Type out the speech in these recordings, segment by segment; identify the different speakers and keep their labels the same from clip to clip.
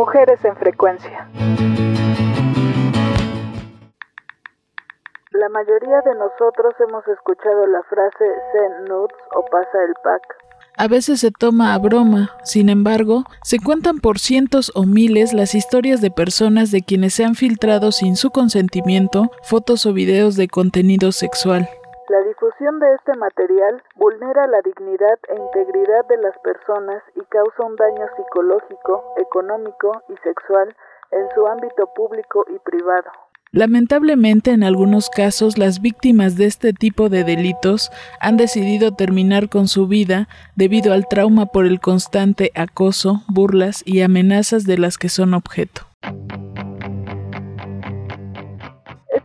Speaker 1: Mujeres en frecuencia. La mayoría de nosotros hemos escuchado la frase send nudes o pasa el pack.
Speaker 2: A veces se toma a broma, sin embargo, se cuentan por cientos o miles las historias de personas de quienes se han filtrado sin su consentimiento fotos o videos de contenido sexual.
Speaker 1: Difusión de este material vulnera la dignidad e integridad de las personas y causa un daño psicológico, económico y sexual en su ámbito público y privado.
Speaker 2: Lamentablemente, en algunos casos, las víctimas de este tipo de delitos han decidido terminar con su vida debido al trauma por el constante acoso, burlas y amenazas de las que son objeto.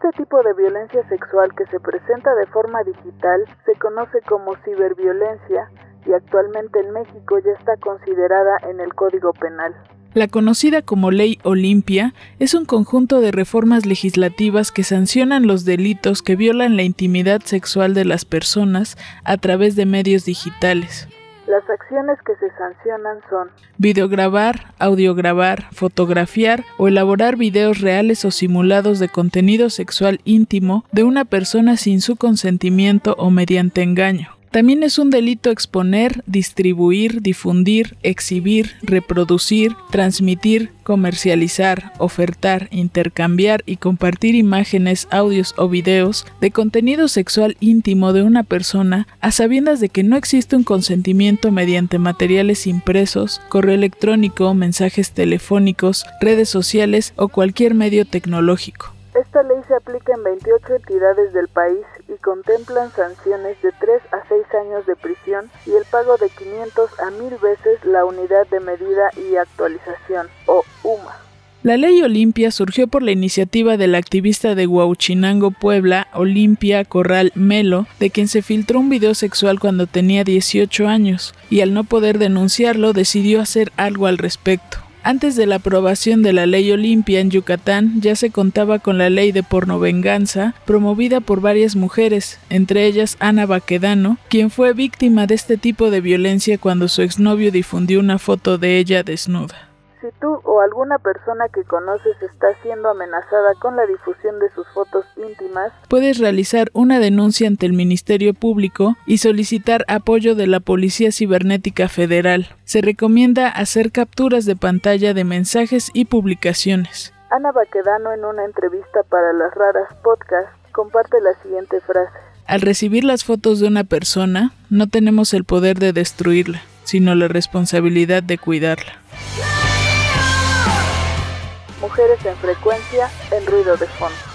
Speaker 1: Este tipo de violencia sexual que se presenta de forma digital se conoce como ciberviolencia y actualmente en México ya está considerada en el Código Penal.
Speaker 2: La conocida como Ley Olimpia es un conjunto de reformas legislativas que sancionan los delitos que violan la intimidad sexual de las personas a través de medios digitales.
Speaker 1: Las acciones que se sancionan son
Speaker 2: videograbar, audiograbar, fotografiar o elaborar videos reales o simulados de contenido sexual íntimo de una persona sin su consentimiento o mediante engaño. También es un delito exponer, distribuir, difundir, exhibir, reproducir, transmitir, comercializar, ofertar, intercambiar y compartir imágenes, audios o videos de contenido sexual íntimo de una persona a sabiendas de que no existe un consentimiento mediante materiales impresos, correo electrónico, mensajes telefónicos, redes sociales o cualquier medio tecnológico.
Speaker 1: Esta ley se aplica en 28 entidades del país y contemplan sanciones de 3 a 6 años de prisión y el pago de 500 a 1000 veces la unidad de medida y actualización, o UMA.
Speaker 2: La ley Olimpia surgió por la iniciativa del activista de Huauchinango, Puebla, Olimpia Corral Melo, de quien se filtró un video sexual cuando tenía 18 años, y al no poder denunciarlo decidió hacer algo al respecto. Antes de la aprobación de la ley Olimpia en Yucatán ya se contaba con la ley de pornovenganza promovida por varias mujeres, entre ellas Ana Baquedano, quien fue víctima de este tipo de violencia cuando su exnovio difundió una foto de ella desnuda.
Speaker 1: Si tú o alguna persona que conoces está siendo amenazada con la difusión de sus fotos íntimas,
Speaker 2: puedes realizar una denuncia ante el Ministerio Público y solicitar apoyo de la Policía Cibernética Federal. Se recomienda hacer capturas de pantalla de mensajes y publicaciones.
Speaker 1: Ana Baquedano en una entrevista para las raras podcast comparte la siguiente frase.
Speaker 2: Al recibir las fotos de una persona, no tenemos el poder de destruirla, sino la responsabilidad de cuidarla.
Speaker 1: Mujeres en frecuencia en ruido de fondo.